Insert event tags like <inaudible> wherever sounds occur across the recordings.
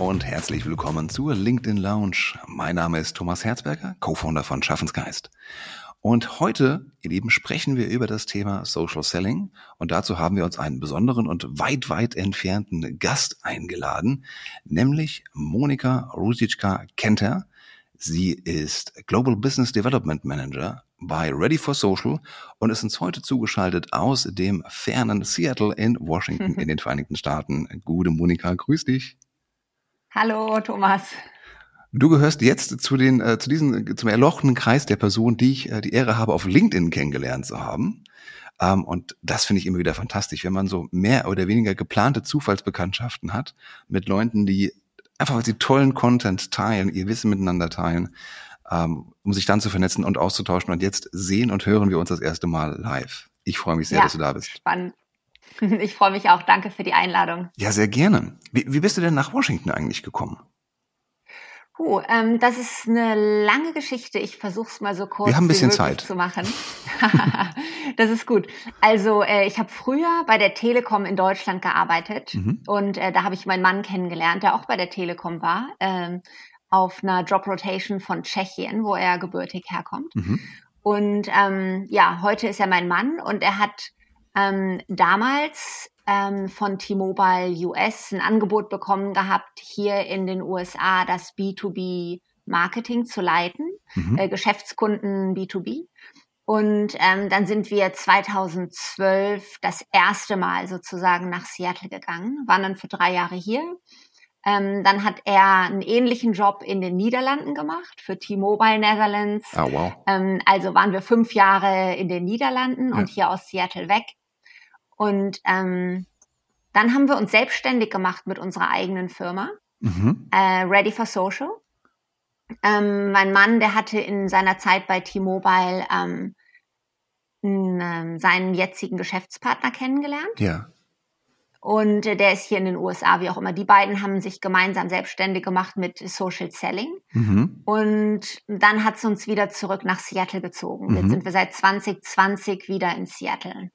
und herzlich willkommen zur LinkedIn Lounge. Mein Name ist Thomas Herzberger, Co-Founder von Schaffensgeist. Und heute, ihr Lieben, sprechen wir über das Thema Social Selling. Und dazu haben wir uns einen besonderen und weit, weit entfernten Gast eingeladen, nämlich Monika Rusicka-Kenter. Sie ist Global Business Development Manager bei Ready for Social und ist uns heute zugeschaltet aus dem fernen Seattle in Washington in den <laughs> Vereinigten Staaten. Gute Monika, grüß dich. Hallo Thomas. Du gehörst jetzt zu den äh, zu diesen zum erlochenen Kreis der Personen, die ich äh, die Ehre habe, auf LinkedIn kennengelernt zu haben. Ähm, und das finde ich immer wieder fantastisch, wenn man so mehr oder weniger geplante Zufallsbekanntschaften hat mit Leuten, die einfach weil sie tollen Content teilen, ihr Wissen miteinander teilen, ähm, um sich dann zu vernetzen und auszutauschen. Und jetzt sehen und hören wir uns das erste Mal live. Ich freue mich sehr, ja, dass du da bist. Spannend. <laughs> Ich freue mich auch. Danke für die Einladung. Ja, sehr gerne. Wie, wie bist du denn nach Washington eigentlich gekommen? Uh, ähm, das ist eine lange Geschichte. Ich versuche es mal so kurz Wir haben ein bisschen Zeit. zu machen. <laughs> das ist gut. Also äh, ich habe früher bei der Telekom in Deutschland gearbeitet mhm. und äh, da habe ich meinen Mann kennengelernt, der auch bei der Telekom war, ähm, auf einer Job Rotation von Tschechien, wo er gebürtig herkommt. Mhm. Und ähm, ja, heute ist er mein Mann und er hat ähm, damals ähm, von T-Mobile US ein Angebot bekommen gehabt, hier in den USA das B2B Marketing zu leiten, mhm. äh, Geschäftskunden B2B. Und ähm, dann sind wir 2012 das erste Mal sozusagen nach Seattle gegangen, waren dann für drei Jahre hier. Ähm, dann hat er einen ähnlichen Job in den Niederlanden gemacht für T-Mobile Netherlands. Oh, wow. Ähm, also waren wir fünf Jahre in den Niederlanden ja. und hier aus Seattle weg. Und ähm, dann haben wir uns selbstständig gemacht mit unserer eigenen Firma, mhm. äh, Ready for Social. Ähm, mein Mann, der hatte in seiner Zeit bei T-Mobile ähm, ähm, seinen jetzigen Geschäftspartner kennengelernt. Ja. Und äh, der ist hier in den USA, wie auch immer. Die beiden haben sich gemeinsam selbstständig gemacht mit Social Selling. Mhm. Und dann hat es uns wieder zurück nach Seattle gezogen. Mhm. Jetzt sind wir seit 2020 wieder in Seattle.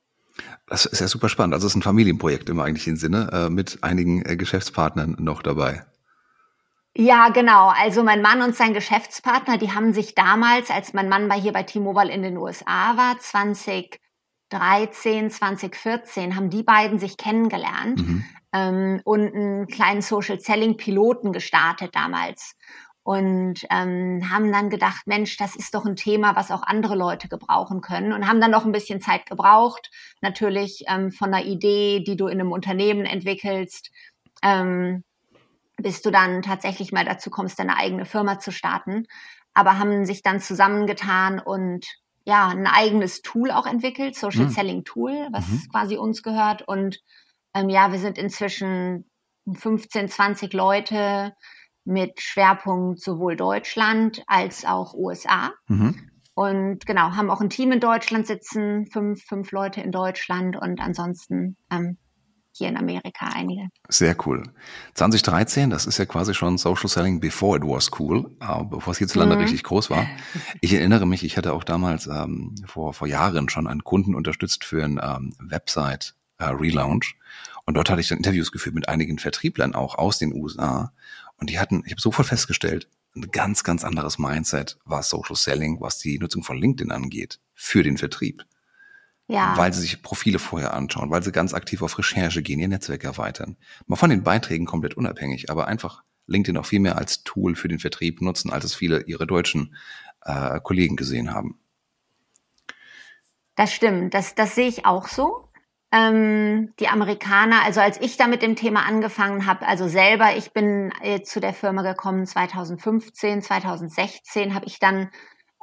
Das ist ja super spannend. Also es ist ein Familienprojekt im eigentlichen Sinne, äh, mit einigen äh, Geschäftspartnern noch dabei. Ja, genau. Also mein Mann und sein Geschäftspartner, die haben sich damals, als mein Mann bei hier bei T-Mobile in den USA war, 2013, 2014, haben die beiden sich kennengelernt mhm. ähm, und einen kleinen Social Selling Piloten gestartet damals und ähm, haben dann gedacht, Mensch, das ist doch ein Thema, was auch andere Leute gebrauchen können und haben dann noch ein bisschen Zeit gebraucht, natürlich ähm, von einer Idee, die du in einem Unternehmen entwickelst, ähm, bis du dann tatsächlich mal dazu kommst, deine eigene Firma zu starten, aber haben sich dann zusammengetan und ja, ein eigenes Tool auch entwickelt, Social mhm. Selling Tool, was mhm. quasi uns gehört und ähm, ja, wir sind inzwischen 15, 20 Leute, mit Schwerpunkt sowohl Deutschland als auch USA. Mhm. Und genau, haben auch ein Team in Deutschland sitzen, fünf, fünf Leute in Deutschland und ansonsten ähm, hier in Amerika einige. Sehr cool. 2013, das ist ja quasi schon Social Selling before it was cool, äh, bevor es hierzulande mhm. richtig groß war. Ich erinnere mich, ich hatte auch damals ähm, vor, vor Jahren schon einen Kunden unterstützt für ein ähm, Website äh, Relaunch. Und dort hatte ich dann Interviews geführt mit einigen Vertrieblern auch aus den USA. Und die hatten, ich habe sofort festgestellt, ein ganz, ganz anderes Mindset, was Social Selling, was die Nutzung von LinkedIn angeht, für den Vertrieb. Ja. Weil sie sich Profile vorher anschauen, weil sie ganz aktiv auf Recherche gehen, ihr Netzwerk erweitern. Mal von den Beiträgen komplett unabhängig, aber einfach LinkedIn auch viel mehr als Tool für den Vertrieb nutzen, als es viele ihrer deutschen äh, Kollegen gesehen haben. Das stimmt, das, das sehe ich auch so ähm, die Amerikaner, also als ich da mit dem Thema angefangen habe, also selber, ich bin äh, zu der Firma gekommen 2015, 2016 habe ich dann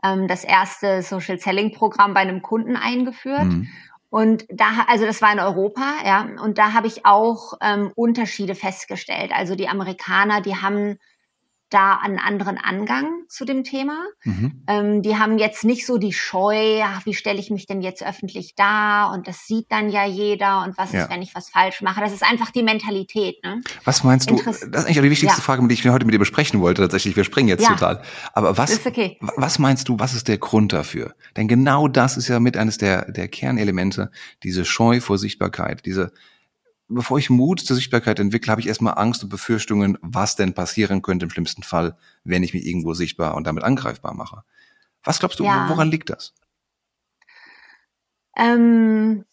ähm, das erste Social Selling Programm bei einem Kunden eingeführt. Mhm. Und da, also das war in Europa, ja, und da habe ich auch ähm, Unterschiede festgestellt. Also die Amerikaner, die haben da einen anderen Angang zu dem Thema. Mhm. Ähm, die haben jetzt nicht so die Scheu, ach, wie stelle ich mich denn jetzt öffentlich da und das sieht dann ja jeder und was ja. ist, wenn ich was falsch mache. Das ist einfach die Mentalität. Ne? Was meinst du? das ist eigentlich auch die wichtigste ja. Frage, die ich heute mit dir besprechen wollte. Tatsächlich, wir springen jetzt ja. total. Aber was, okay. was meinst du, was ist der Grund dafür? Denn genau das ist ja mit eines der, der Kernelemente, diese Scheu vor Sichtbarkeit, diese bevor ich Mut zur Sichtbarkeit entwickle, habe ich erstmal Angst und Befürchtungen, was denn passieren könnte im schlimmsten Fall, wenn ich mich irgendwo sichtbar und damit angreifbar mache. Was glaubst du, ja. woran liegt das? Ähm,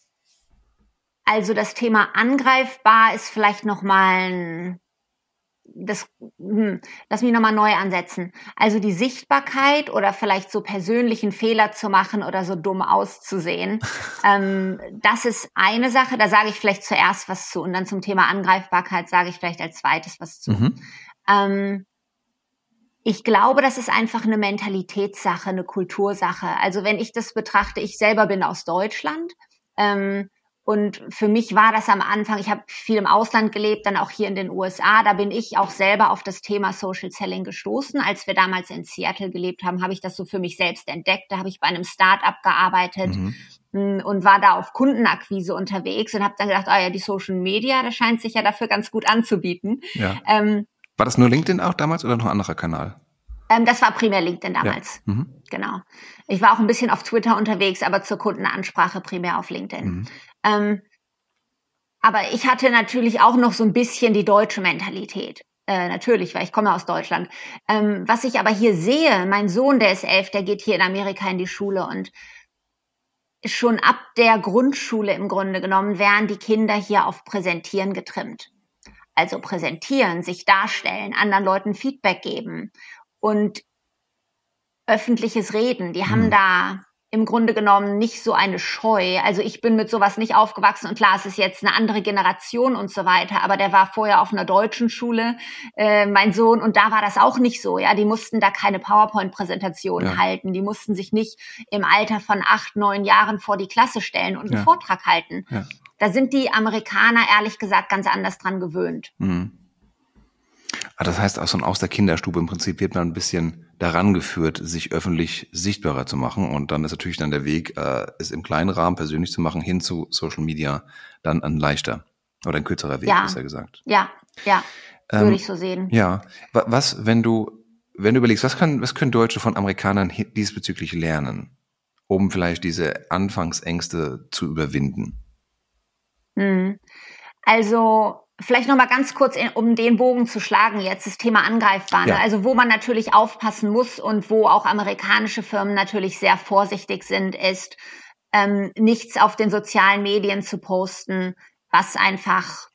also das Thema angreifbar ist vielleicht noch mal ein das, hm, lass mich nochmal neu ansetzen. Also die Sichtbarkeit oder vielleicht so persönlichen Fehler zu machen oder so dumm auszusehen, <laughs> ähm, das ist eine Sache. Da sage ich vielleicht zuerst was zu und dann zum Thema Angreifbarkeit sage ich vielleicht als zweites was zu. Mhm. Ähm, ich glaube, das ist einfach eine Mentalitätssache, eine Kultursache. Also wenn ich das betrachte, ich selber bin aus Deutschland. Ähm, und für mich war das am Anfang, ich habe viel im Ausland gelebt, dann auch hier in den USA. Da bin ich auch selber auf das Thema Social Selling gestoßen. Als wir damals in Seattle gelebt haben, habe ich das so für mich selbst entdeckt. Da habe ich bei einem Start-up gearbeitet mhm. Mm, und war da auf Kundenakquise unterwegs und habe dann gedacht, ah ja, die Social Media, das scheint sich ja dafür ganz gut anzubieten. Ja. Ähm, war das nur LinkedIn auch damals oder noch ein anderer Kanal? Ähm, das war primär LinkedIn damals. Ja. Mhm. Genau. Ich war auch ein bisschen auf Twitter unterwegs, aber zur Kundenansprache primär auf LinkedIn. Mhm. Ähm, aber ich hatte natürlich auch noch so ein bisschen die deutsche Mentalität. Äh, natürlich, weil ich komme aus Deutschland. Ähm, was ich aber hier sehe, mein Sohn, der ist elf, der geht hier in Amerika in die Schule und schon ab der Grundschule im Grunde genommen werden die Kinder hier auf Präsentieren getrimmt also präsentieren, sich darstellen, anderen Leuten Feedback geben und öffentliches Reden. Die haben hm. da im Grunde genommen nicht so eine Scheu. Also ich bin mit sowas nicht aufgewachsen und klar, es ist jetzt eine andere Generation und so weiter, aber der war vorher auf einer deutschen Schule, äh, mein Sohn, und da war das auch nicht so. Ja, die mussten da keine PowerPoint-Präsentation ja. halten, die mussten sich nicht im Alter von acht, neun Jahren vor die Klasse stellen und einen ja. Vortrag halten. Ja. Da sind die Amerikaner ehrlich gesagt ganz anders dran gewöhnt. Mhm. Ah, das heißt, auch aus der Kinderstube im Prinzip wird man ein bisschen daran geführt, sich öffentlich sichtbarer zu machen. Und dann ist natürlich dann der Weg, äh, es im kleinen Rahmen persönlich zu machen, hin zu Social Media, dann ein leichter oder ein kürzerer Weg, ja. besser gesagt. Ja, ja, ähm, würde ich so sehen. Ja, was, wenn du, wenn du überlegst, was kann, was können Deutsche von Amerikanern diesbezüglich lernen, um vielleicht diese Anfangsängste zu überwinden? Hm. Also vielleicht noch mal ganz kurz, in, um den Bogen zu schlagen jetzt, das Thema angreifbar. Ne? Ja. Also wo man natürlich aufpassen muss und wo auch amerikanische Firmen natürlich sehr vorsichtig sind, ist ähm, nichts auf den sozialen Medien zu posten, was einfach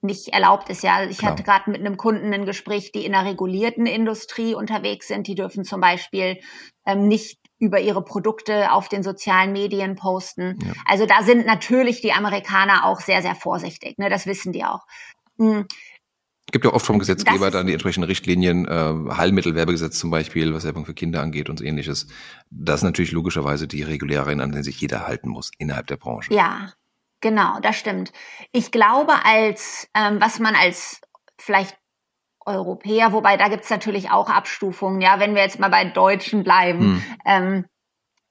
nicht erlaubt ist. Ja, ich Klar. hatte gerade mit einem Kunden ein Gespräch, die in einer regulierten Industrie unterwegs sind. Die dürfen zum Beispiel ähm, nicht über ihre Produkte auf den sozialen Medien posten. Ja. Also da sind natürlich die Amerikaner auch sehr, sehr vorsichtig. Ne? Das wissen die auch. Mhm. Gibt ja oft vom Gesetzgeber dann die entsprechenden Richtlinien, äh, Heilmittelwerbegesetz zum Beispiel, was Werbung für Kinder angeht und so ähnliches. Das ist natürlich logischerweise die Regularien, an denen sich jeder halten muss innerhalb der Branche. Ja, genau, das stimmt. Ich glaube, als ähm, was man als vielleicht Europäer, wobei da gibt's natürlich auch Abstufungen, ja, wenn wir jetzt mal bei Deutschen bleiben, hm. ähm,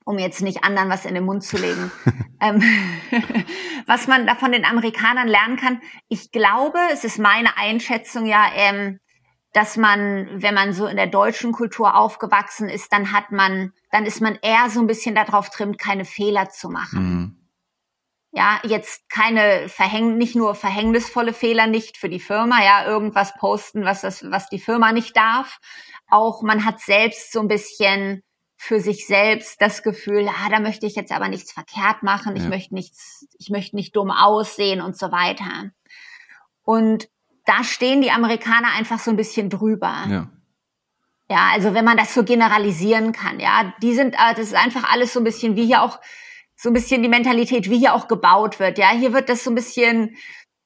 um jetzt nicht anderen was in den Mund zu legen. <laughs> ähm, <laughs> was man da von den Amerikanern lernen kann, ich glaube, es ist meine Einschätzung ja, ähm, dass man, wenn man so in der deutschen Kultur aufgewachsen ist, dann hat man, dann ist man eher so ein bisschen darauf trimmt, keine Fehler zu machen. Mhm ja, jetzt keine verhäng nicht nur verhängnisvolle Fehler nicht für die Firma, ja, irgendwas posten, was das, was die Firma nicht darf. Auch man hat selbst so ein bisschen für sich selbst das Gefühl, ah, da möchte ich jetzt aber nichts verkehrt machen, ja. ich möchte nichts, ich möchte nicht dumm aussehen und so weiter. Und da stehen die Amerikaner einfach so ein bisschen drüber. Ja. Ja, also wenn man das so generalisieren kann, ja, die sind, äh, das ist einfach alles so ein bisschen wie hier auch so ein bisschen die Mentalität, wie hier auch gebaut wird. Ja, hier wird das so ein bisschen,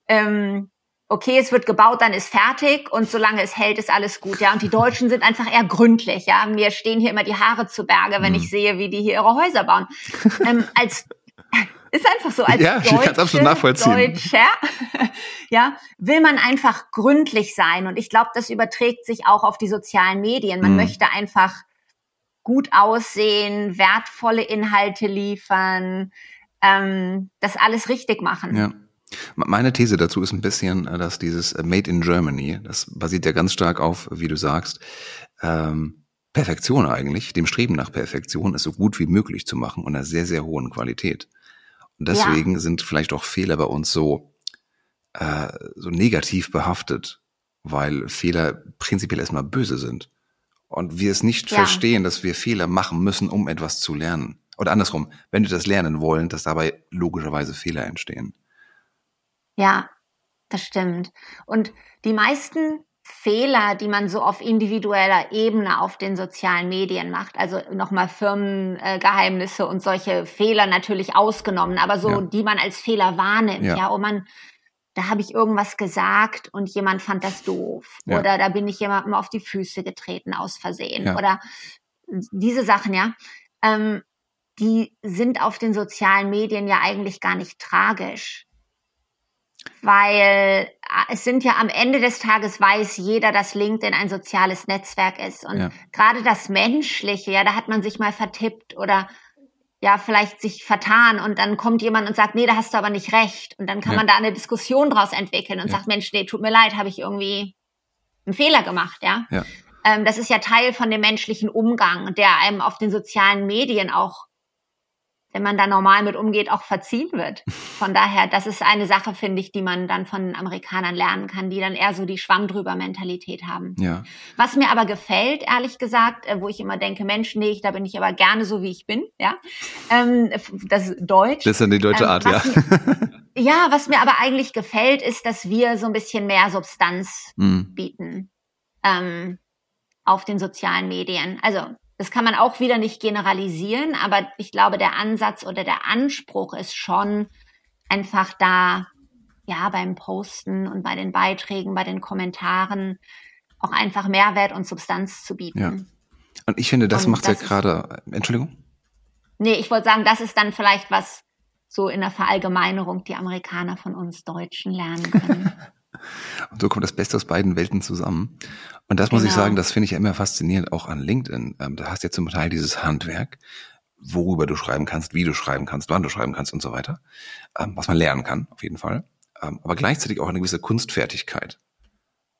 ähm, okay, es wird gebaut, dann ist fertig und solange es hält, ist alles gut. Ja, und die Deutschen sind einfach eher gründlich. Ja, mir stehen hier immer die Haare zu Berge, wenn mhm. ich sehe, wie die hier ihre Häuser bauen. <laughs> ähm, als <laughs> ist einfach so als ja, Deutsche, nachvollziehen. Deutscher, <laughs> ja, will man einfach gründlich sein und ich glaube, das überträgt sich auch auf die sozialen Medien. Man mhm. möchte einfach gut aussehen, wertvolle Inhalte liefern, ähm, das alles richtig machen. Ja. Meine These dazu ist ein bisschen, äh, dass dieses äh, Made in Germany, das basiert ja ganz stark auf, wie du sagst, ähm, Perfektion eigentlich, dem Streben nach Perfektion, es so gut wie möglich zu machen und einer sehr, sehr hohen Qualität. Und deswegen ja. sind vielleicht auch Fehler bei uns so äh, so negativ behaftet, weil Fehler prinzipiell erstmal böse sind. Und wir es nicht ja. verstehen, dass wir Fehler machen müssen, um etwas zu lernen. Oder andersrum, wenn wir das lernen wollen, dass dabei logischerweise Fehler entstehen. Ja, das stimmt. Und die meisten Fehler, die man so auf individueller Ebene auf den sozialen Medien macht, also nochmal Firmengeheimnisse und solche Fehler natürlich ausgenommen, aber so, ja. die man als Fehler wahrnimmt, ja, ja und man, da habe ich irgendwas gesagt und jemand fand das doof. Ja. Oder da bin ich jemandem auf die Füße getreten aus Versehen. Ja. Oder diese Sachen, ja. Ähm, die sind auf den sozialen Medien ja eigentlich gar nicht tragisch weil äh, es sind ja am Ende des Tages weiß jeder, dass LinkedIn ein soziales Netzwerk ist. Und ja. gerade das Menschliche, ja, da hat man sich mal vertippt oder ja, vielleicht sich vertan und dann kommt jemand und sagt, nee, da hast du aber nicht recht. Und dann kann ja. man da eine Diskussion draus entwickeln und ja. sagt, Mensch, nee, tut mir leid, habe ich irgendwie einen Fehler gemacht, ja. ja. Ähm, das ist ja Teil von dem menschlichen Umgang, der einem auf den sozialen Medien auch wenn man da normal mit umgeht, auch verziehen wird. Von daher, das ist eine Sache, finde ich, die man dann von Amerikanern lernen kann, die dann eher so die Schwamm drüber Mentalität haben. Ja. Was mir aber gefällt, ehrlich gesagt, äh, wo ich immer denke, Mensch, nee, da bin ich aber gerne so, wie ich bin, ja. Ähm, das ist Deutsch. Das ist dann die deutsche ähm, Art, ja. Mir, ja, was mir aber eigentlich gefällt, ist, dass wir so ein bisschen mehr Substanz mhm. bieten. Ähm, auf den sozialen Medien. Also das kann man auch wieder nicht generalisieren, aber ich glaube, der Ansatz oder der Anspruch ist schon einfach da, ja, beim Posten und bei den Beiträgen, bei den Kommentaren auch einfach Mehrwert und Substanz zu bieten. Ja. Und ich finde, das und macht das ja gerade, Entschuldigung? Nee, ich wollte sagen, das ist dann vielleicht was so in der Verallgemeinerung die Amerikaner von uns Deutschen lernen können. <laughs> Und so kommt das Beste aus beiden Welten zusammen. Und das muss ich genau. sagen, das finde ich ja immer faszinierend, auch an LinkedIn. Ähm, da hast du ja zum Teil dieses Handwerk, worüber du schreiben kannst, wie du schreiben kannst, wann du schreiben kannst und so weiter. Ähm, was man lernen kann, auf jeden Fall. Ähm, aber gleichzeitig auch eine gewisse Kunstfertigkeit.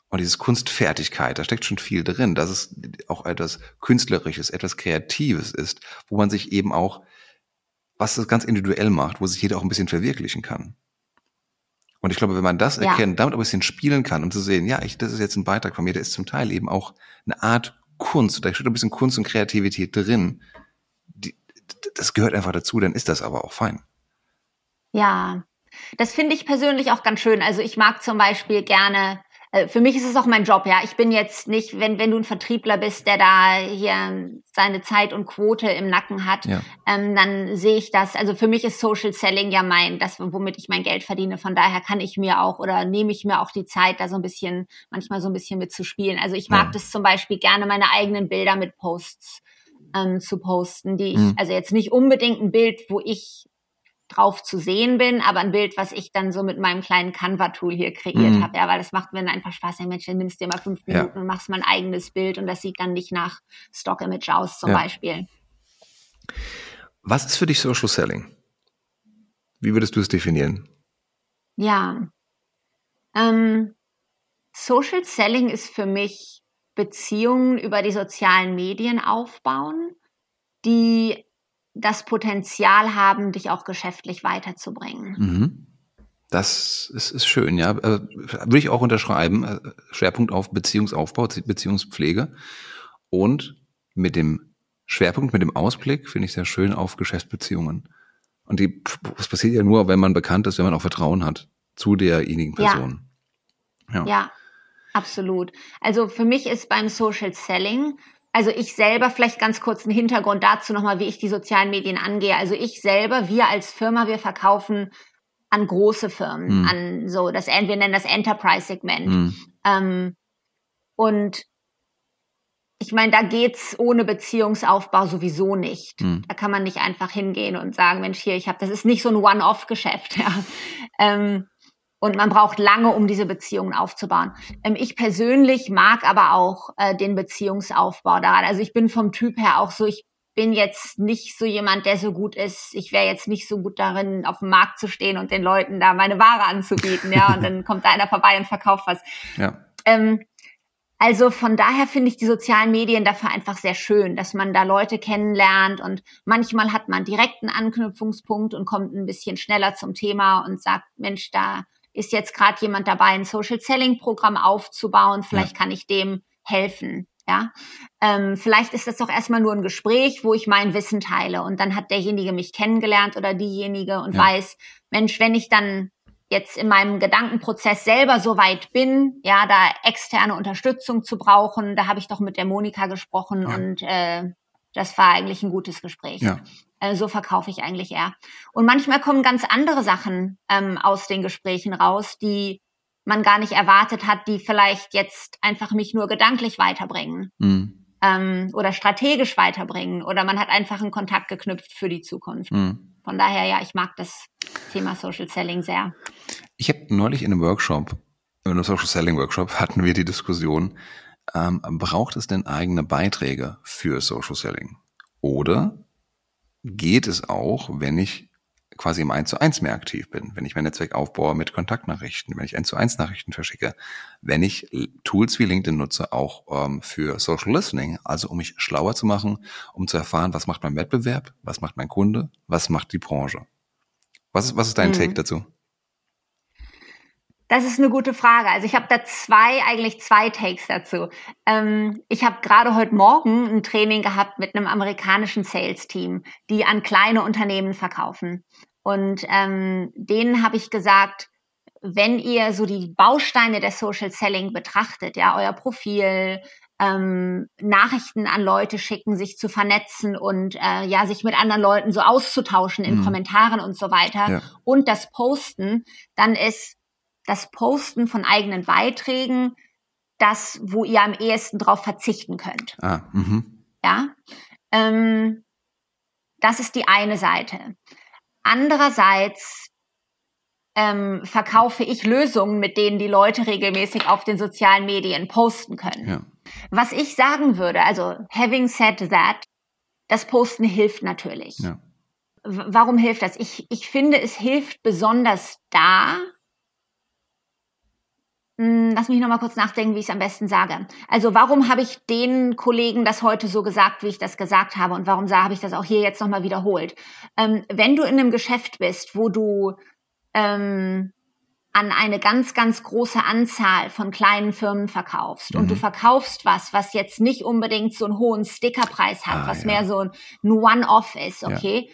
Und dieses Kunstfertigkeit, da steckt schon viel drin, dass es auch etwas Künstlerisches, etwas Kreatives ist, wo man sich eben auch, was das ganz individuell macht, wo sich jeder auch ein bisschen verwirklichen kann. Und ich glaube, wenn man das ja. erkennt, damit ein bisschen spielen kann, um zu sehen, ja, ich, das ist jetzt ein Beitrag von mir, der ist zum Teil eben auch eine Art Kunst, da steht ein bisschen Kunst und Kreativität drin. Die, das gehört einfach dazu, dann ist das aber auch fein. Ja, das finde ich persönlich auch ganz schön. Also ich mag zum Beispiel gerne für mich ist es auch mein Job, ja. Ich bin jetzt nicht, wenn, wenn du ein Vertriebler bist, der da hier seine Zeit und Quote im Nacken hat, ja. ähm, dann sehe ich das. Also für mich ist Social Selling ja mein, das, womit ich mein Geld verdiene. Von daher kann ich mir auch oder nehme ich mir auch die Zeit, da so ein bisschen, manchmal so ein bisschen mitzuspielen. Also ich mag ja. das zum Beispiel gerne, meine eigenen Bilder mit Posts ähm, zu posten, die ich, mhm. also jetzt nicht unbedingt ein Bild, wo ich drauf zu sehen bin, aber ein Bild, was ich dann so mit meinem kleinen Canva-Tool hier kreiert mhm. habe. Ja, weil das macht mir dann einfach Spaß. Ja, Mensch, dann nimmst dir mal fünf Minuten ja. und machst mal ein eigenes Bild und das sieht dann nicht nach Stock-Image aus zum ja. Beispiel. Was ist für dich Social Selling? Wie würdest du es definieren? Ja, ähm, Social Selling ist für mich Beziehungen über die sozialen Medien aufbauen, die das Potenzial haben, dich auch geschäftlich weiterzubringen. Mhm. Das ist, ist schön, ja. Äh, würde ich auch unterschreiben. Äh, Schwerpunkt auf Beziehungsaufbau, Beziehungspflege. Und mit dem Schwerpunkt, mit dem Ausblick, finde ich sehr schön auf Geschäftsbeziehungen. Und die, das passiert ja nur, wenn man bekannt ist, wenn man auch Vertrauen hat zu derjenigen Person. Ja. ja. ja, absolut. Also für mich ist beim Social Selling also ich selber, vielleicht ganz kurz einen Hintergrund dazu nochmal, wie ich die sozialen Medien angehe. Also ich selber, wir als Firma, wir verkaufen an große Firmen, mhm. an so, das, wir nennen das Enterprise-Segment. Mhm. Ähm, und ich meine, da geht's ohne Beziehungsaufbau sowieso nicht. Mhm. Da kann man nicht einfach hingehen und sagen, Mensch, hier, ich habe, das ist nicht so ein One-Off-Geschäft. <laughs> Ja. Ähm, und man braucht lange, um diese Beziehungen aufzubauen. Ähm, ich persönlich mag aber auch äh, den Beziehungsaufbau daran. Also ich bin vom Typ her auch so, ich bin jetzt nicht so jemand, der so gut ist. Ich wäre jetzt nicht so gut darin, auf dem Markt zu stehen und den Leuten da meine Ware anzubieten, ja. Und dann <laughs> kommt da einer vorbei und verkauft was. Ja. Ähm, also von daher finde ich die sozialen Medien dafür einfach sehr schön, dass man da Leute kennenlernt und manchmal hat man direkt einen Anknüpfungspunkt und kommt ein bisschen schneller zum Thema und sagt, Mensch, da ist jetzt gerade jemand dabei, ein Social Selling Programm aufzubauen, vielleicht ja. kann ich dem helfen. Ja, ähm, vielleicht ist das doch erstmal nur ein Gespräch, wo ich mein Wissen teile und dann hat derjenige mich kennengelernt oder diejenige und ja. weiß, Mensch, wenn ich dann jetzt in meinem Gedankenprozess selber so weit bin, ja, da externe Unterstützung zu brauchen, da habe ich doch mit der Monika gesprochen ja. und äh, das war eigentlich ein gutes Gespräch. Ja. Äh, so verkaufe ich eigentlich eher. Und manchmal kommen ganz andere Sachen ähm, aus den Gesprächen raus, die man gar nicht erwartet hat, die vielleicht jetzt einfach mich nur gedanklich weiterbringen. Mhm. Ähm, oder strategisch weiterbringen. Oder man hat einfach einen Kontakt geknüpft für die Zukunft. Mhm. Von daher, ja, ich mag das Thema Social Selling sehr. Ich habe neulich in einem Workshop, in einem Social Selling Workshop, <laughs> hatten wir die Diskussion, ähm, braucht es denn eigene Beiträge für Social Selling? Oder geht es auch, wenn ich quasi im 1 zu 1 mehr aktiv bin, wenn ich mein Netzwerk aufbaue mit Kontaktnachrichten, wenn ich 1 zu 1 Nachrichten verschicke, wenn ich Tools wie LinkedIn nutze, auch ähm, für Social Listening, also um mich schlauer zu machen, um zu erfahren, was macht mein Wettbewerb, was macht mein Kunde, was macht die Branche. Was ist, was ist dein mhm. Take dazu? Das ist eine gute Frage. Also ich habe da zwei, eigentlich zwei Takes dazu. Ähm, ich habe gerade heute Morgen ein Training gehabt mit einem amerikanischen Sales-Team, die an kleine Unternehmen verkaufen. Und ähm, denen habe ich gesagt, wenn ihr so die Bausteine der Social Selling betrachtet, ja, euer Profil, ähm, Nachrichten an Leute schicken, sich zu vernetzen und äh, ja, sich mit anderen Leuten so auszutauschen in mhm. Kommentaren und so weiter ja. und das Posten, dann ist das Posten von eigenen Beiträgen das, wo ihr am ehesten drauf verzichten könnt. Ah, mhm. Ja, ähm, das ist die eine Seite. Andererseits ähm, verkaufe ich Lösungen, mit denen die Leute regelmäßig auf den sozialen Medien posten können. Ja. Was ich sagen würde, also having said that, das Posten hilft natürlich. Ja. Warum hilft das? Ich, ich finde, es hilft besonders da, lass mich noch mal kurz nachdenken, wie ich es am besten sage. Also warum habe ich den Kollegen das heute so gesagt, wie ich das gesagt habe und warum habe ich das auch hier jetzt noch mal wiederholt? Ähm, wenn du in einem Geschäft bist, wo du ähm, an eine ganz, ganz große Anzahl von kleinen Firmen verkaufst mhm. und du mhm. verkaufst was, was jetzt nicht unbedingt so einen hohen Stickerpreis hat, ah, was ja. mehr so ein One-Off ist, okay,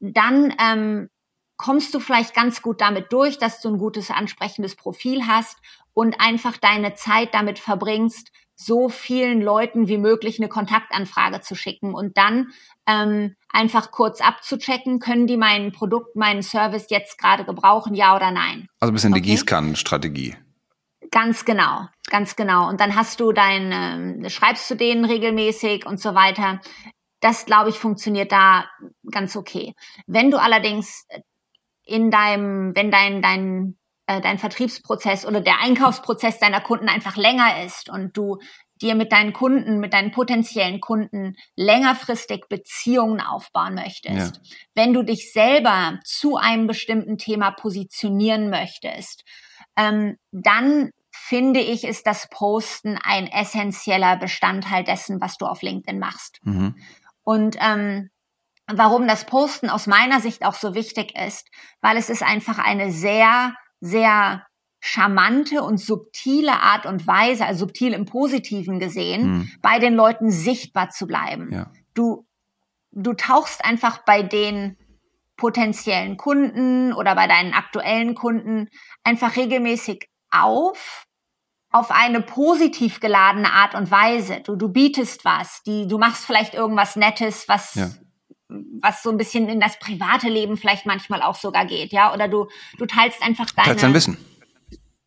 ja. dann ähm, kommst du vielleicht ganz gut damit durch, dass du ein gutes, ansprechendes Profil hast und einfach deine Zeit damit verbringst, so vielen Leuten wie möglich eine Kontaktanfrage zu schicken und dann ähm, einfach kurz abzuchecken, können die mein Produkt, meinen Service jetzt gerade gebrauchen, ja oder nein. Also ein bisschen okay? die Gießkannenstrategie. Ganz genau, ganz genau. Und dann hast du dein, äh, schreibst du denen regelmäßig und so weiter. Das, glaube ich, funktioniert da ganz okay. Wenn du allerdings in deinem, wenn dein, dein äh, dein Vertriebsprozess oder der Einkaufsprozess deiner Kunden einfach länger ist und du dir mit deinen Kunden, mit deinen potenziellen Kunden längerfristig Beziehungen aufbauen möchtest, ja. wenn du dich selber zu einem bestimmten Thema positionieren möchtest, ähm, dann finde ich, ist das Posten ein essentieller Bestandteil dessen, was du auf LinkedIn machst. Mhm. Und ähm, warum das Posten aus meiner Sicht auch so wichtig ist, weil es ist einfach eine sehr sehr charmante und subtile Art und Weise, also subtil im Positiven gesehen, mhm. bei den Leuten sichtbar zu bleiben. Ja. Du, du tauchst einfach bei den potenziellen Kunden oder bei deinen aktuellen Kunden einfach regelmäßig auf auf eine positiv geladene Art und Weise. Du, du bietest was, die, du machst vielleicht irgendwas Nettes, was ja was so ein bisschen in das private Leben vielleicht manchmal auch sogar geht, ja, oder du du teilst einfach deine, dein Wissen.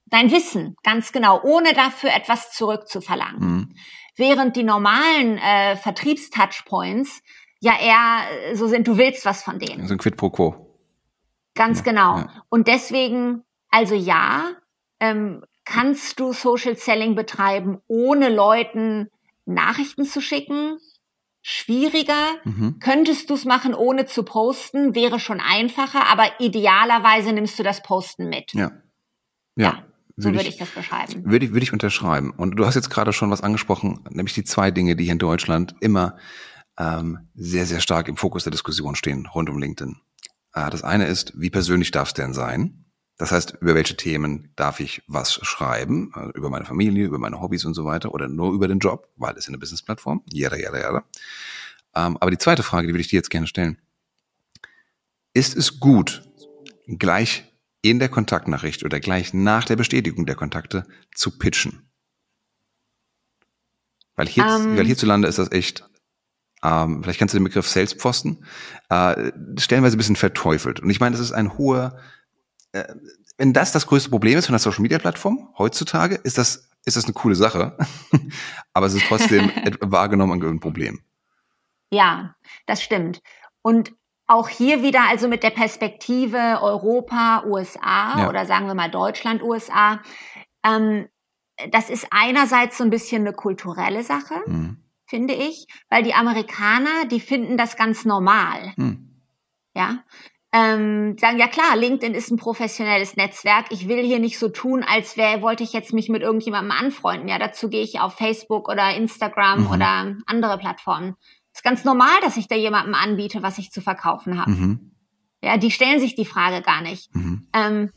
Dein Wissen, ganz genau, ohne dafür etwas zurückzuverlangen. Mhm. Während die normalen äh, Vertriebstouchpoints ja eher äh, so sind, du willst was von denen. So ein Quid pro quo. Ganz ja, genau. Ja. Und deswegen, also ja, ähm, kannst du Social Selling betreiben, ohne Leuten Nachrichten zu schicken, schwieriger. Mhm. Könntest du es machen, ohne zu posten, wäre schon einfacher, aber idealerweise nimmst du das Posten mit. Ja. Ja. ja so würde ich, ich, das beschreiben. Würde ich, würde ich unterschreiben. Und du hast jetzt gerade schon was angesprochen, nämlich die zwei Dinge, die hier in Deutschland immer ähm, sehr, sehr stark im Fokus der Diskussion stehen rund um LinkedIn. Äh, das eine ist, wie persönlich darf es denn sein? Das heißt, über welche Themen darf ich was schreiben? Also über meine Familie, über meine Hobbys und so weiter oder nur über den Job, weil es eine Business-Plattform. Jada, jada, jada. Ähm, aber die zweite Frage, die würde ich dir jetzt gerne stellen. Ist es gut, gleich in der Kontaktnachricht oder gleich nach der Bestätigung der Kontakte zu pitchen? Weil, hier, um. Ähm. weil hierzulande ist das echt ähm, vielleicht kannst du den Begriff Salespfosten, äh, stellenweise ein bisschen verteufelt. Und ich meine, das ist ein hoher, wenn das das größte Problem ist von der Social Media Plattform heutzutage, ist das, ist das eine coole Sache. <laughs> Aber es ist trotzdem <laughs> wahrgenommen ein Problem. Ja, das stimmt. Und auch hier wieder also mit der Perspektive Europa, USA ja. oder sagen wir mal Deutschland, USA. Ähm, das ist einerseits so ein bisschen eine kulturelle Sache. Mhm finde ich, weil die Amerikaner, die finden das ganz normal. Hm. Ja. Ähm, sagen, ja klar, LinkedIn ist ein professionelles Netzwerk. Ich will hier nicht so tun, als wäre, wollte ich jetzt mich mit irgendjemandem anfreunden. Ja, dazu gehe ich auf Facebook oder Instagram mhm. oder andere Plattformen. Ist ganz normal, dass ich da jemandem anbiete, was ich zu verkaufen habe. Mhm. Ja, die stellen sich die Frage gar nicht. Mhm. Ähm,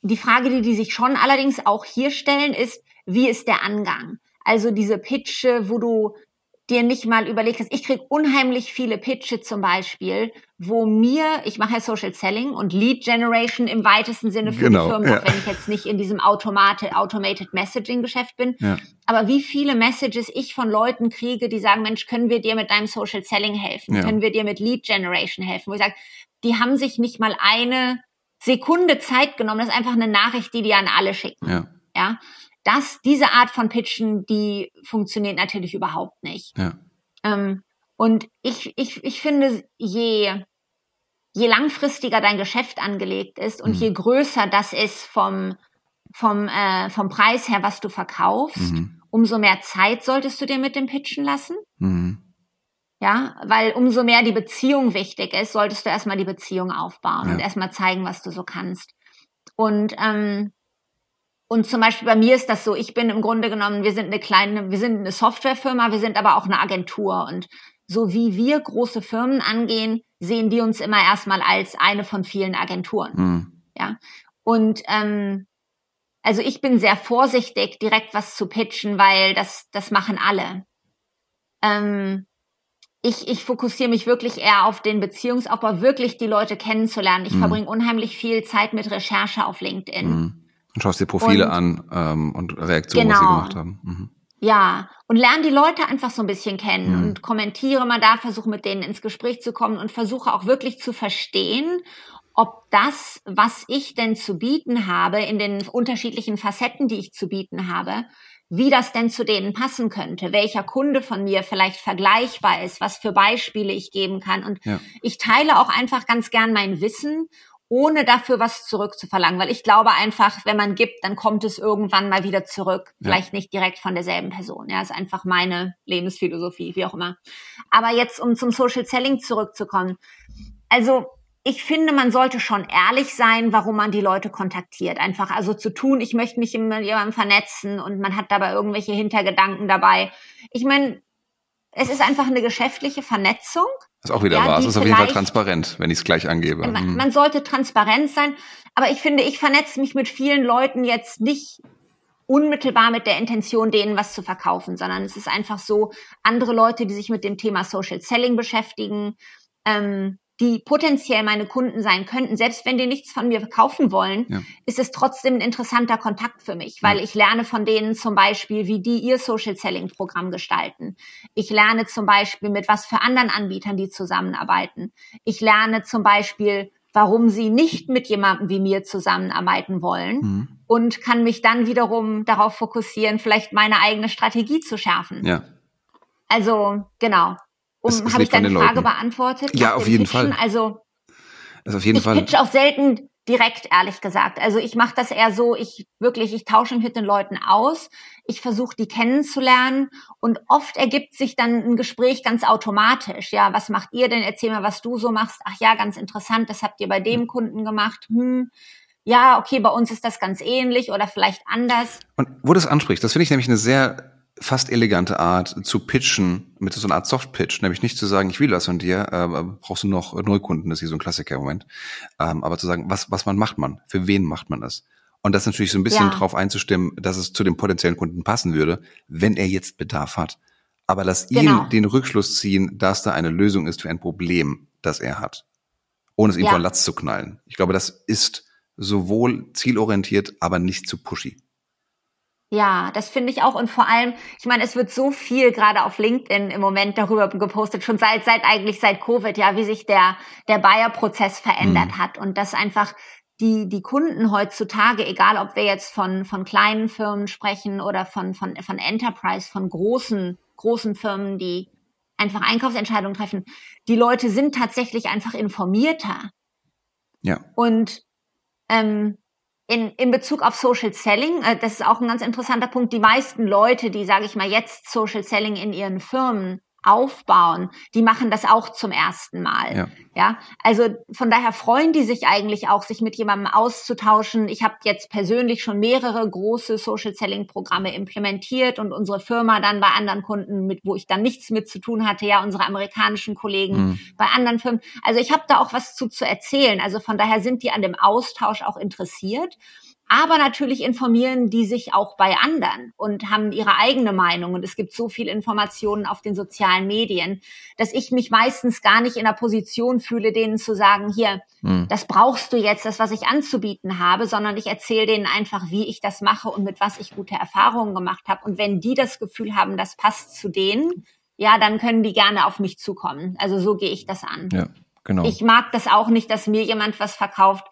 die Frage, die die sich schon allerdings auch hier stellen, ist, wie ist der Angang? Also diese Pitche, wo du dir nicht mal überlegt hast, ich kriege unheimlich viele Pitche zum Beispiel, wo mir, ich mache ja Social Selling und Lead Generation im weitesten Sinne für genau, die Firmen, ja. auch wenn ich jetzt nicht in diesem Automate, Automated Messaging Geschäft bin, ja. aber wie viele Messages ich von Leuten kriege, die sagen, Mensch, können wir dir mit deinem Social Selling helfen? Ja. Können wir dir mit Lead Generation helfen? Wo ich sage, die haben sich nicht mal eine Sekunde Zeit genommen. Das ist einfach eine Nachricht, die die an alle schicken. Ja. ja? Das, diese Art von Pitchen, die funktioniert natürlich überhaupt nicht. Ja. Ähm, und ich, ich, ich finde, je, je langfristiger dein Geschäft angelegt ist und mhm. je größer das ist vom, vom, äh, vom Preis her, was du verkaufst, mhm. umso mehr Zeit solltest du dir mit dem Pitchen lassen. Mhm. Ja, weil umso mehr die Beziehung wichtig ist, solltest du erstmal die Beziehung aufbauen ja. und erstmal zeigen, was du so kannst. Und ähm, und zum Beispiel bei mir ist das so, ich bin im Grunde genommen, wir sind eine kleine, wir sind eine Softwarefirma, wir sind aber auch eine Agentur. Und so wie wir große Firmen angehen, sehen die uns immer erstmal als eine von vielen Agenturen. Mhm. Ja. Und ähm, also ich bin sehr vorsichtig, direkt was zu pitchen, weil das, das machen alle. Ähm, ich, ich fokussiere mich wirklich eher auf den Beziehungsaufbau, wirklich die Leute kennenzulernen. Ich mhm. verbringe unheimlich viel Zeit mit Recherche auf LinkedIn. Mhm. Und schaust dir Profile und, an ähm, und Reaktionen, genau. was sie genau. gemacht haben. Mhm. Ja, und lerne die Leute einfach so ein bisschen kennen mhm. und kommentiere mal da, versuche mit denen ins Gespräch zu kommen und versuche auch wirklich zu verstehen, ob das, was ich denn zu bieten habe, in den unterschiedlichen Facetten, die ich zu bieten habe, wie das denn zu denen passen könnte, welcher Kunde von mir vielleicht vergleichbar ist, was für Beispiele ich geben kann. Und ja. ich teile auch einfach ganz gern mein Wissen ohne dafür was zurückzuverlangen, weil ich glaube einfach, wenn man gibt, dann kommt es irgendwann mal wieder zurück. Vielleicht ja. nicht direkt von derselben Person. Ja, ist einfach meine Lebensphilosophie, wie auch immer. Aber jetzt, um zum Social Selling zurückzukommen. Also, ich finde, man sollte schon ehrlich sein, warum man die Leute kontaktiert. Einfach also zu tun, ich möchte mich mit jemandem vernetzen und man hat dabei irgendwelche Hintergedanken dabei. Ich meine, es ist einfach eine geschäftliche Vernetzung. Das ist auch wieder ja, wahr. Es ist auf jeden Fall transparent, wenn ich es gleich angebe. Man, mhm. man, sollte transparent sein. Aber ich finde, ich vernetze mich mit vielen Leuten jetzt nicht unmittelbar mit der Intention, denen was zu verkaufen, sondern es ist einfach so, andere Leute, die sich mit dem Thema Social Selling beschäftigen, ähm, die potenziell meine Kunden sein könnten, selbst wenn die nichts von mir kaufen wollen, ja. ist es trotzdem ein interessanter Kontakt für mich, weil ja. ich lerne von denen zum Beispiel, wie die ihr Social Selling Programm gestalten. Ich lerne zum Beispiel, mit was für anderen Anbietern die zusammenarbeiten. Ich lerne zum Beispiel, warum sie nicht mit jemandem wie mir zusammenarbeiten wollen mhm. und kann mich dann wiederum darauf fokussieren, vielleicht meine eigene Strategie zu schärfen. Ja. Also, genau. Um, habe ich deine Frage Leuten. beantwortet? Ja, auf jeden Pitchen? Fall. Also, also auf jeden ich Fall. pitch auch selten direkt, ehrlich gesagt. Also ich mache das eher so, ich wirklich, ich tausche mich mit den Leuten aus, ich versuche die kennenzulernen und oft ergibt sich dann ein Gespräch ganz automatisch. Ja, was macht ihr denn? Erzähl mal, was du so machst. Ach ja, ganz interessant, das habt ihr bei dem Kunden gemacht. Hm. Ja, okay, bei uns ist das ganz ähnlich oder vielleicht anders. Und wo du das ansprichst, das finde ich nämlich eine sehr fast elegante Art zu pitchen, mit so einer Art Soft-Pitch, nämlich nicht zu sagen, ich will das von dir, äh, brauchst du noch Neukunden, das ist hier so ein Klassiker im Moment, ähm, aber zu sagen, was, was man macht man, für wen macht man das? Und das natürlich so ein bisschen ja. drauf einzustimmen, dass es zu dem potenziellen Kunden passen würde, wenn er jetzt Bedarf hat. Aber lass genau. ihn den Rückschluss ziehen, dass da eine Lösung ist für ein Problem, das er hat. Ohne es ihm ja. von Latz zu knallen. Ich glaube, das ist sowohl zielorientiert, aber nicht zu pushy. Ja, das finde ich auch. Und vor allem, ich meine, es wird so viel gerade auf LinkedIn im Moment darüber gepostet, schon seit, seit eigentlich seit Covid, ja, wie sich der, der Buyer-Prozess verändert mhm. hat. Und dass einfach die, die Kunden heutzutage, egal ob wir jetzt von, von kleinen Firmen sprechen oder von, von, von Enterprise, von großen, großen Firmen, die einfach Einkaufsentscheidungen treffen, die Leute sind tatsächlich einfach informierter. Ja. Und ähm, in, in Bezug auf Social Selling, äh, das ist auch ein ganz interessanter Punkt. Die meisten Leute, die, sage ich mal, jetzt Social Selling in ihren Firmen aufbauen, die machen das auch zum ersten Mal. Ja. ja, also von daher freuen die sich eigentlich auch, sich mit jemandem auszutauschen. Ich habe jetzt persönlich schon mehrere große Social Selling Programme implementiert und unsere Firma dann bei anderen Kunden mit, wo ich dann nichts mit zu tun hatte, ja, unsere amerikanischen Kollegen mhm. bei anderen Firmen. Also ich habe da auch was zu zu erzählen. Also von daher sind die an dem Austausch auch interessiert. Aber natürlich informieren die sich auch bei anderen und haben ihre eigene Meinung. Und es gibt so viel Informationen auf den sozialen Medien, dass ich mich meistens gar nicht in der Position fühle, denen zu sagen, hier, hm. das brauchst du jetzt, das, was ich anzubieten habe, sondern ich erzähle denen einfach, wie ich das mache und mit was ich gute Erfahrungen gemacht habe. Und wenn die das Gefühl haben, das passt zu denen, ja, dann können die gerne auf mich zukommen. Also so gehe ich das an. Ja, genau. Ich mag das auch nicht, dass mir jemand was verkauft,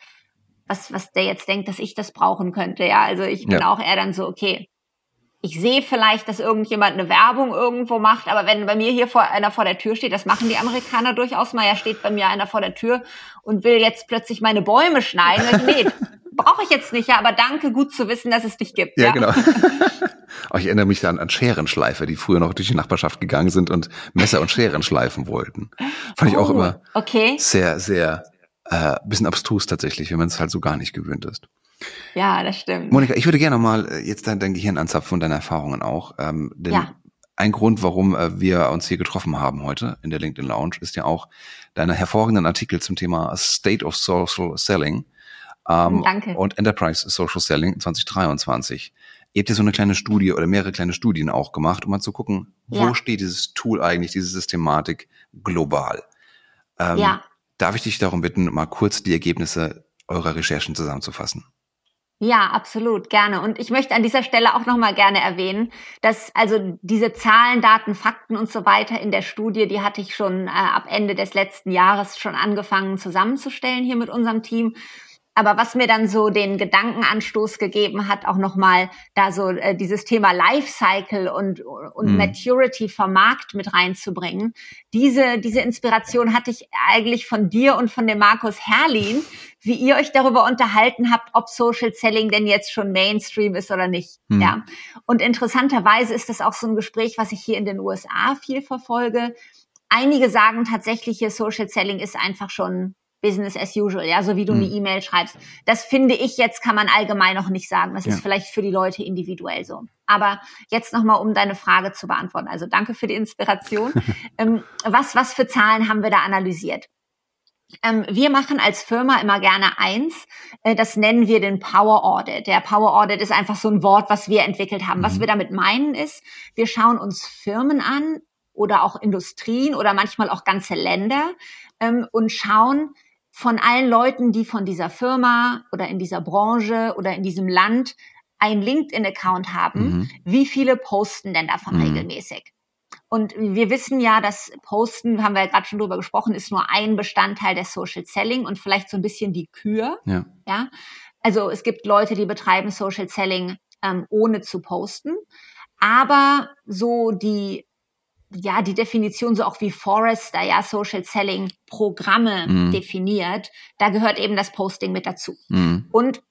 was, was der jetzt denkt, dass ich das brauchen könnte. Ja, also ich bin ja. auch eher dann so, okay, ich sehe vielleicht, dass irgendjemand eine Werbung irgendwo macht, aber wenn bei mir hier vor einer vor der Tür steht, das machen die Amerikaner durchaus mal, ja steht bei mir einer vor der Tür und will jetzt plötzlich meine Bäume schneiden. Ich, nee, <laughs> brauche ich jetzt nicht, ja, aber danke, gut zu wissen, dass es dich gibt. Ja, ja. genau. <laughs> oh, ich erinnere mich dann an Scherenschleifer, die früher noch durch die Nachbarschaft gegangen sind und Messer und Scheren schleifen wollten. Fand oh, ich auch oh, immer okay. sehr, sehr äh, bisschen abstrus tatsächlich, wenn man es halt so gar nicht gewöhnt ist. Ja, das stimmt. Monika, ich würde gerne mal äh, jetzt dein, dein Gehirn anzapfen und deine Erfahrungen auch. Ähm, denn ja. ein Grund, warum äh, wir uns hier getroffen haben heute in der LinkedIn Lounge, ist ja auch deine hervorragenden Artikel zum Thema State of Social Selling ähm, Danke. und Enterprise Social Selling 2023. Ihr habt ja so eine kleine Studie oder mehrere kleine Studien auch gemacht, um mal zu gucken, wo ja. steht dieses Tool eigentlich, diese Systematik global. Ähm, ja. Darf ich dich darum bitten, mal kurz die Ergebnisse eurer Recherchen zusammenzufassen? Ja, absolut, gerne. Und ich möchte an dieser Stelle auch nochmal gerne erwähnen, dass also diese Zahlen, Daten, Fakten und so weiter in der Studie, die hatte ich schon äh, ab Ende des letzten Jahres schon angefangen zusammenzustellen hier mit unserem Team. Aber was mir dann so den Gedankenanstoß gegeben hat, auch nochmal da so äh, dieses Thema Lifecycle und, und mhm. Maturity vom Markt mit reinzubringen. Diese, diese Inspiration hatte ich eigentlich von dir und von dem Markus Herrlin, wie ihr euch darüber unterhalten habt, ob Social Selling denn jetzt schon Mainstream ist oder nicht. Mhm. Ja. Und interessanterweise ist das auch so ein Gespräch, was ich hier in den USA viel verfolge. Einige sagen tatsächlich, hier Social Selling ist einfach schon Business as usual, ja, so wie du mhm. eine E-Mail schreibst. Das finde ich jetzt kann man allgemein noch nicht sagen. Das ja. ist vielleicht für die Leute individuell so. Aber jetzt nochmal, um deine Frage zu beantworten. Also danke für die Inspiration. <laughs> ähm, was, was für Zahlen haben wir da analysiert? Ähm, wir machen als Firma immer gerne eins, äh, das nennen wir den Power Audit. Der Power Audit ist einfach so ein Wort, was wir entwickelt haben. Mhm. Was wir damit meinen ist, wir schauen uns Firmen an oder auch Industrien oder manchmal auch ganze Länder ähm, und schauen, von allen Leuten, die von dieser Firma oder in dieser Branche oder in diesem Land einen LinkedIn-Account haben, mhm. wie viele posten denn davon mhm. regelmäßig? Und wir wissen ja, dass Posten, haben wir ja gerade schon drüber gesprochen, ist nur ein Bestandteil des Social Selling und vielleicht so ein bisschen die Kür. Ja. ja? Also es gibt Leute, die betreiben Social Selling ähm, ohne zu posten. Aber so die ja, die Definition so auch wie Forrester ja Social Selling Programme mhm. definiert, da gehört eben das Posting mit dazu. Mhm. Und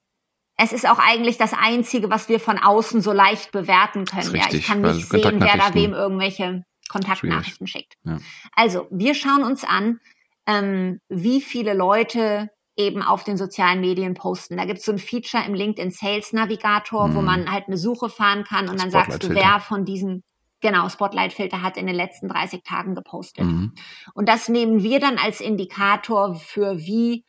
es ist auch eigentlich das Einzige, was wir von außen so leicht bewerten können. Richtig, ja, ich kann nicht sehen, wer da wem irgendwelche Kontaktnachrichten schickt. Ja. Also, wir schauen uns an, ähm, wie viele Leute eben auf den sozialen Medien posten. Da gibt es so ein Feature im LinkedIn Sales Navigator, mhm. wo man halt eine Suche fahren kann und dann sagst du, wer von diesen Genau, Spotlight-Filter hat in den letzten 30 Tagen gepostet. Mhm. Und das nehmen wir dann als Indikator für wie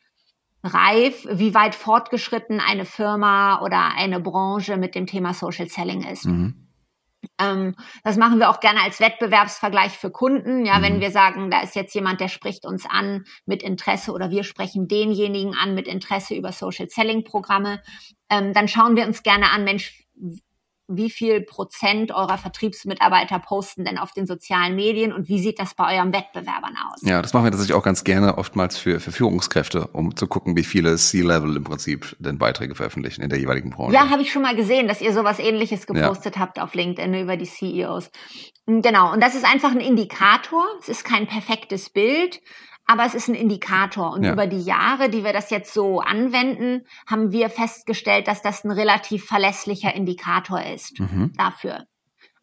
reif, wie weit fortgeschritten eine Firma oder eine Branche mit dem Thema Social Selling ist. Mhm. Ähm, das machen wir auch gerne als Wettbewerbsvergleich für Kunden. Ja, mhm. wenn wir sagen, da ist jetzt jemand, der spricht uns an mit Interesse oder wir sprechen denjenigen an mit Interesse über Social Selling Programme, ähm, dann schauen wir uns gerne an, Mensch, wie viel Prozent eurer Vertriebsmitarbeiter posten denn auf den sozialen Medien und wie sieht das bei euren Wettbewerbern aus? Ja, das machen wir tatsächlich auch ganz gerne, oftmals für, für Führungskräfte, um zu gucken, wie viele C-Level im Prinzip denn Beiträge veröffentlichen in der jeweiligen Branche. Ja, habe ich schon mal gesehen, dass ihr sowas ähnliches gepostet ja. habt auf LinkedIn über die CEOs. Genau, und das ist einfach ein Indikator, es ist kein perfektes Bild, aber es ist ein Indikator. Und ja. über die Jahre, die wir das jetzt so anwenden, haben wir festgestellt, dass das ein relativ verlässlicher Indikator ist mhm. dafür.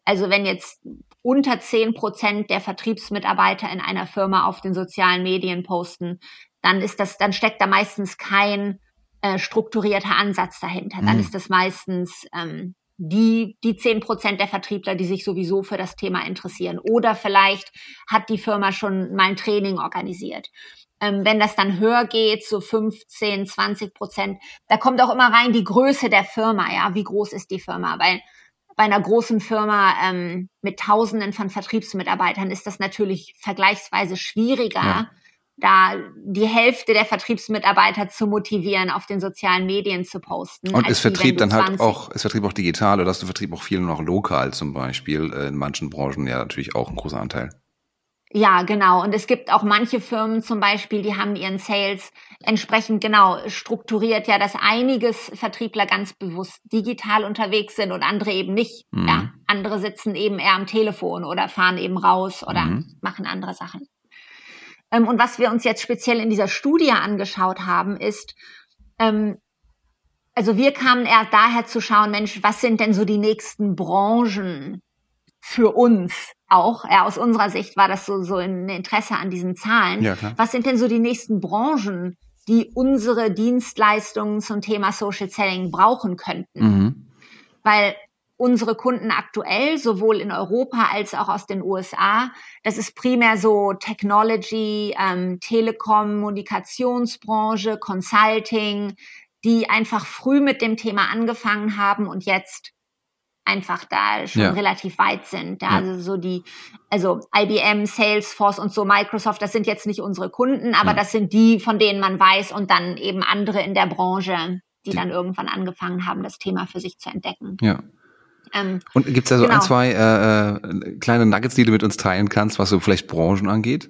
Also wenn jetzt unter zehn Prozent der Vertriebsmitarbeiter in einer Firma auf den sozialen Medien posten, dann ist das, dann steckt da meistens kein äh, strukturierter Ansatz dahinter. Mhm. Dann ist das meistens ähm, die, die zehn Prozent der Vertriebler, die sich sowieso für das Thema interessieren. Oder vielleicht hat die Firma schon mal ein Training organisiert. Ähm, wenn das dann höher geht, so 15, 20 Prozent, da kommt auch immer rein die Größe der Firma, ja, wie groß ist die Firma, weil bei einer großen Firma ähm, mit Tausenden von Vertriebsmitarbeitern ist das natürlich vergleichsweise schwieriger, ja da die Hälfte der Vertriebsmitarbeiter zu motivieren, auf den sozialen Medien zu posten. Und ist Vertrieb dann halt auch, ist Vertrieb auch digital oder hast du Vertrieb auch viel noch lokal zum Beispiel? Äh, in manchen Branchen ja natürlich auch ein großer Anteil. Ja, genau. Und es gibt auch manche Firmen zum Beispiel, die haben ihren Sales entsprechend genau strukturiert, ja, dass einiges Vertriebler ganz bewusst digital unterwegs sind und andere eben nicht. Mhm. Ja, andere sitzen eben eher am Telefon oder fahren eben raus oder mhm. machen andere Sachen. Ähm, und was wir uns jetzt speziell in dieser Studie angeschaut haben, ist, ähm, also wir kamen eher daher zu schauen, Mensch, was sind denn so die nächsten Branchen für uns auch? Ja, aus unserer Sicht war das so, so ein Interesse an diesen Zahlen. Ja. Was sind denn so die nächsten Branchen, die unsere Dienstleistungen zum Thema Social Selling brauchen könnten? Mhm. Weil unsere Kunden aktuell, sowohl in Europa als auch aus den USA. Das ist primär so Technology, ähm, Telekommunikationsbranche, Consulting, die einfach früh mit dem Thema angefangen haben und jetzt einfach da schon ja. relativ weit sind. Ja, ja. Also so die, also IBM, Salesforce und so Microsoft, das sind jetzt nicht unsere Kunden, aber ja. das sind die, von denen man weiß und dann eben andere in der Branche, die, die dann irgendwann angefangen haben, das Thema für sich zu entdecken. Ja. Ähm, Und gibt es da so genau. ein, zwei äh, äh, kleine Nuggets, die du mit uns teilen kannst, was so vielleicht Branchen angeht?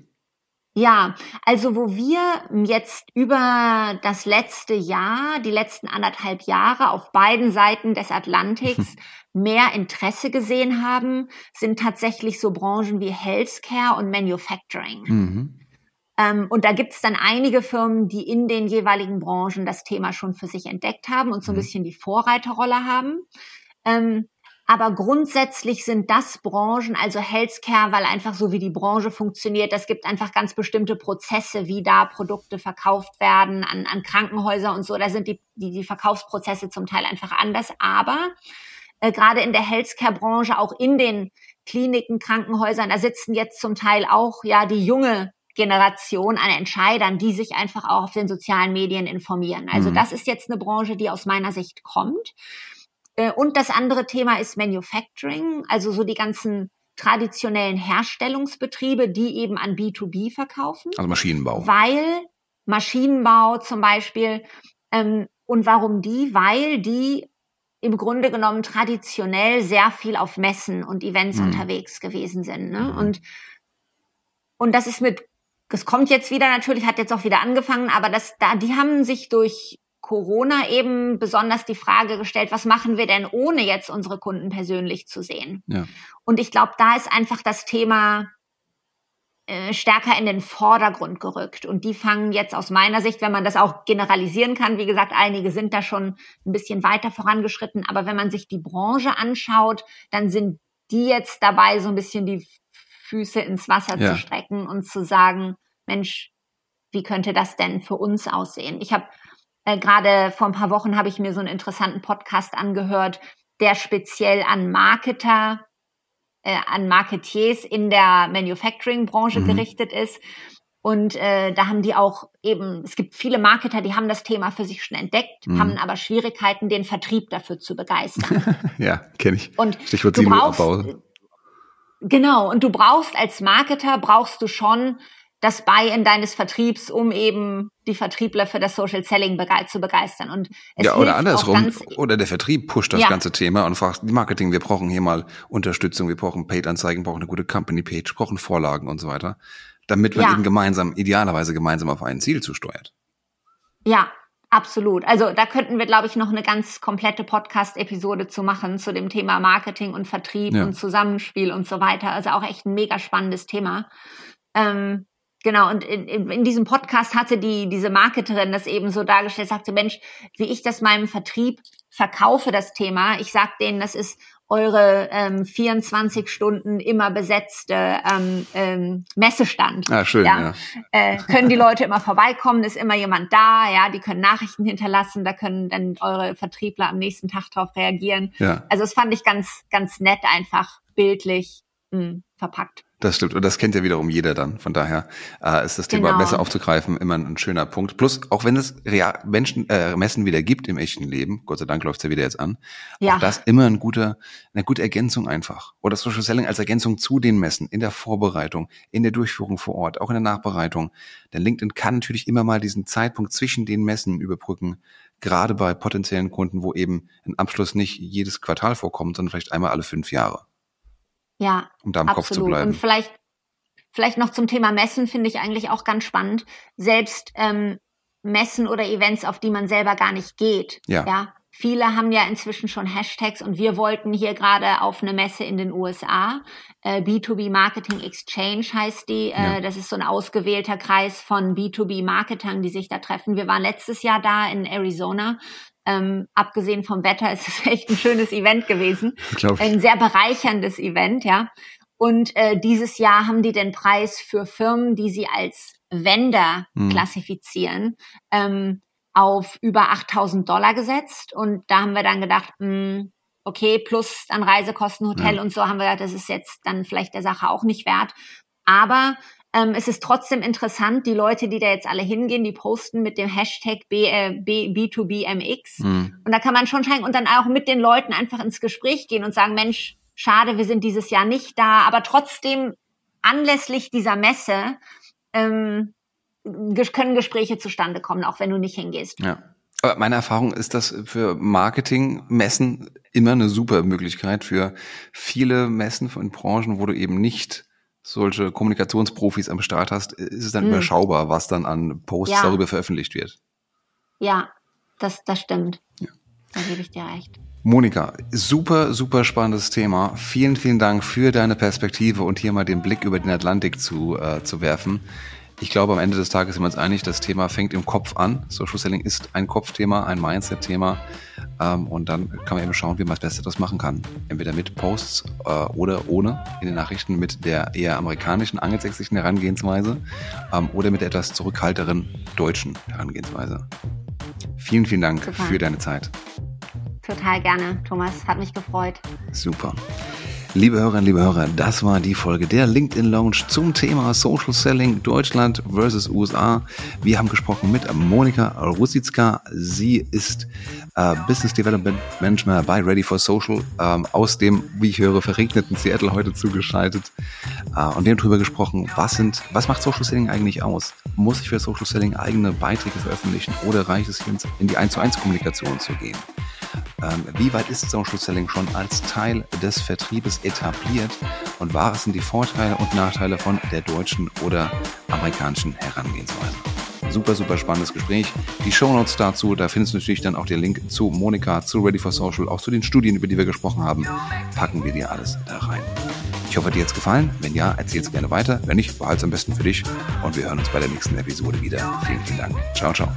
Ja, also wo wir jetzt über das letzte Jahr, die letzten anderthalb Jahre auf beiden Seiten des Atlantiks <laughs> mehr Interesse gesehen haben, sind tatsächlich so Branchen wie Healthcare und Manufacturing. Mhm. Ähm, und da gibt es dann einige Firmen, die in den jeweiligen Branchen das Thema schon für sich entdeckt haben und so ein mhm. bisschen die Vorreiterrolle haben. Ähm, aber grundsätzlich sind das Branchen, also Healthcare, weil einfach so wie die Branche funktioniert, das gibt einfach ganz bestimmte Prozesse, wie da Produkte verkauft werden an, an Krankenhäuser und so. Da sind die, die, die Verkaufsprozesse zum Teil einfach anders. Aber äh, gerade in der Healthcare-Branche, auch in den Kliniken, Krankenhäusern, da sitzen jetzt zum Teil auch ja die junge Generation an Entscheidern, die sich einfach auch auf den sozialen Medien informieren. Also mhm. das ist jetzt eine Branche, die aus meiner Sicht kommt. Äh, und das andere Thema ist Manufacturing, also so die ganzen traditionellen Herstellungsbetriebe, die eben an B2B verkaufen. Also Maschinenbau. Weil Maschinenbau zum Beispiel. Ähm, und warum die? Weil die im Grunde genommen traditionell sehr viel auf Messen und Events mhm. unterwegs gewesen sind. Ne? Mhm. Und, und das ist mit, das kommt jetzt wieder natürlich, hat jetzt auch wieder angefangen, aber das, da, die haben sich durch Corona eben besonders die Frage gestellt, was machen wir denn, ohne jetzt unsere Kunden persönlich zu sehen? Ja. Und ich glaube, da ist einfach das Thema äh, stärker in den Vordergrund gerückt. Und die fangen jetzt aus meiner Sicht, wenn man das auch generalisieren kann, wie gesagt, einige sind da schon ein bisschen weiter vorangeschritten, aber wenn man sich die Branche anschaut, dann sind die jetzt dabei, so ein bisschen die Füße ins Wasser ja. zu strecken und zu sagen, Mensch, wie könnte das denn für uns aussehen? Ich habe äh, gerade vor ein paar Wochen habe ich mir so einen interessanten Podcast angehört, der speziell an Marketer, äh, an Marketiers in der Manufacturing-Branche mhm. gerichtet ist. Und äh, da haben die auch eben, es gibt viele Marketer, die haben das Thema für sich schon entdeckt, mhm. haben aber Schwierigkeiten, den Vertrieb dafür zu begeistern. <laughs> ja, kenne ich. Und Stichwort du brauchst, Genau, und du brauchst als Marketer, brauchst du schon das Buy-in deines Vertriebs, um eben die Vertriebler für das Social Selling zu begeistern. Und es ja, oder andersrum. Oder der Vertrieb pusht das ja. ganze Thema und fragt Marketing, wir brauchen hier mal Unterstützung, wir brauchen Paid-Anzeigen, brauchen eine gute Company-Page, brauchen Vorlagen und so weiter, damit man ja. eben gemeinsam, idealerweise gemeinsam auf ein Ziel zusteuert. Ja, Absolut. Also da könnten wir, glaube ich, noch eine ganz komplette Podcast-Episode zu machen zu dem Thema Marketing und Vertrieb ja. und Zusammenspiel und so weiter. Also auch echt ein mega spannendes Thema. Ähm, Genau, und in, in, in diesem Podcast hatte die, diese Marketerin das eben so dargestellt, sagte, Mensch, wie ich das meinem Vertrieb verkaufe, das Thema. Ich sag denen, das ist eure ähm, 24 Stunden immer besetzte ähm, ähm, Messestand. Ah, schön, ja. ja. Äh, können die Leute immer vorbeikommen, ist immer jemand da, ja, die können Nachrichten hinterlassen, da können dann eure Vertriebler am nächsten Tag drauf reagieren. Ja. Also das fand ich ganz, ganz nett, einfach bildlich mh, hm, verpackt. Das stimmt. Und das kennt ja wiederum jeder dann. Von daher äh, ist das Thema genau. Messe aufzugreifen immer ein, schöner Punkt. Plus, auch wenn es Real Menschen, äh, Messen wieder gibt im echten Leben, Gott sei Dank läuft's ja wieder jetzt an, ja. auch das immer ein guter, eine gute Ergänzung einfach. Oder Social Selling als Ergänzung zu den Messen, in der Vorbereitung, in der Durchführung vor Ort, auch in der Nachbereitung. Denn LinkedIn kann natürlich immer mal diesen Zeitpunkt zwischen den Messen überbrücken, gerade bei potenziellen Kunden, wo eben ein Abschluss nicht jedes Quartal vorkommt, sondern vielleicht einmal alle fünf Jahre. Ja. Um da im absolut. Kopf zu bleiben. Und vielleicht, vielleicht noch zum Thema Messen finde ich eigentlich auch ganz spannend. Selbst ähm, Messen oder Events, auf die man selber gar nicht geht. Ja. ja. Viele haben ja inzwischen schon Hashtags und wir wollten hier gerade auf eine Messe in den USA. Äh, B2B Marketing Exchange heißt die. Äh, ja. Das ist so ein ausgewählter Kreis von B2B-Marketern, die sich da treffen. Wir waren letztes Jahr da in Arizona ähm, abgesehen vom Wetter ist es <laughs> echt ein schönes Event gewesen. Ein sehr bereicherndes Event, ja. Und äh, dieses Jahr haben die den Preis für Firmen, die sie als Vendor mhm. klassifizieren, ähm, auf über 8000 Dollar gesetzt. Und da haben wir dann gedacht, mh, hm, okay, plus dann Reisekosten, Hotel ja. und so haben wir gedacht, das ist jetzt dann vielleicht der Sache auch nicht wert. Aber ähm, es ist trotzdem interessant, die Leute, die da jetzt alle hingehen, die posten mit dem Hashtag B, äh, B, B2BMX. Mhm. Und da kann man schon scheinbar und dann auch mit den Leuten einfach ins Gespräch gehen und sagen, Mensch, schade, wir sind dieses Jahr nicht da, aber trotzdem anlässlich dieser Messe ähm, können Gespräche zustande kommen, auch wenn du nicht hingehst. Ja. Aber meine Erfahrung ist, dass für Marketing-Messen immer eine super Möglichkeit für viele Messen von Branchen, wo du eben nicht solche Kommunikationsprofis am Start hast, ist es dann mhm. überschaubar, was dann an Posts ja. darüber veröffentlicht wird. Ja, das, das stimmt. Ja. Da gebe ich dir recht. Monika, super, super spannendes Thema. Vielen, vielen Dank für deine Perspektive und hier mal den Blick über den Atlantik zu, äh, zu werfen. Ich glaube, am Ende des Tages sind wir uns einig, das Thema fängt im Kopf an. Social Selling ist ein Kopfthema, ein Mindset-Thema. Ähm, und dann kann man eben schauen, wie man das Beste das machen kann. Entweder mit Posts äh, oder ohne in den Nachrichten mit der eher amerikanischen, angelsächsischen Herangehensweise ähm, oder mit der etwas zurückhalteren deutschen Herangehensweise. Vielen, vielen Dank Super. für deine Zeit. Total gerne, Thomas. Hat mich gefreut. Super. Liebe Hörerinnen, liebe Hörer, das war die Folge der LinkedIn Lounge zum Thema Social Selling Deutschland versus USA. Wir haben gesprochen mit Monika Rusitzka. Sie ist äh, Business Development Manager bei Ready for Social ähm, aus dem, wie ich höre, verregneten Seattle heute zugeschaltet. Äh, und wir haben darüber gesprochen, was sind, was macht Social Selling eigentlich aus? Muss ich für Social Selling eigene Beiträge veröffentlichen oder reicht es in die 1 zu 1 Kommunikation zu gehen? Ähm, wie weit ist Social Selling schon als Teil des Vertriebes etabliert und was sind die Vorteile und Nachteile von der deutschen oder amerikanischen Herangehensweise? Super, super spannendes Gespräch. Die Shownotes dazu, da findest du natürlich dann auch den Link zu Monika, zu Ready for Social, auch zu den Studien, über die wir gesprochen haben. Packen wir dir alles da rein. Ich hoffe, dir hat es gefallen. Wenn ja, erzähl es gerne weiter. Wenn nicht, behalte es am besten für dich. Und wir hören uns bei der nächsten Episode wieder. Vielen, vielen Dank. Ciao, ciao.